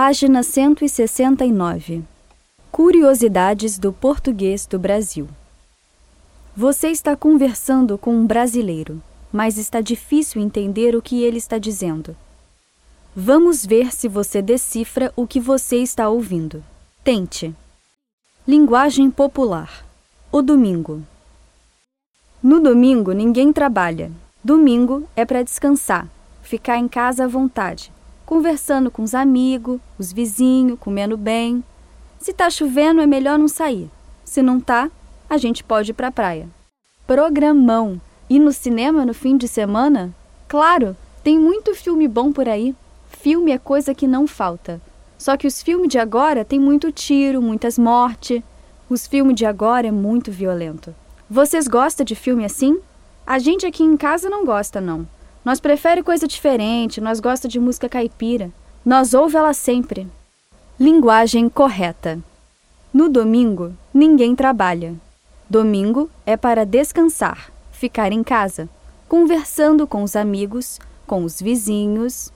Página 169. Curiosidades do português do Brasil. Você está conversando com um brasileiro, mas está difícil entender o que ele está dizendo. Vamos ver se você decifra o que você está ouvindo. Tente. Linguagem popular. O domingo. No domingo ninguém trabalha. Domingo é para descansar, ficar em casa à vontade, conversando com os amigos, os vizinhos, comendo bem. Se tá chovendo é melhor não sair. Se não tá, a gente pode ir para a praia. Programão. E no cinema no fim de semana? Claro, tem muito filme bom por aí. Filme é coisa que não falta. Só que os filmes de agora tem muito tiro, muitas mortes. Os filmes de agora é muito violento. Vocês gostam de filme assim? A gente aqui em casa não gosta, não. Nós prefere coisa diferente, nós gosta de música caipira. Nós ouve ela sempre. Linguagem correta. No domingo, ninguém trabalha. Domingo é para descansar, ficar em casa, conversando com os amigos, com os vizinhos,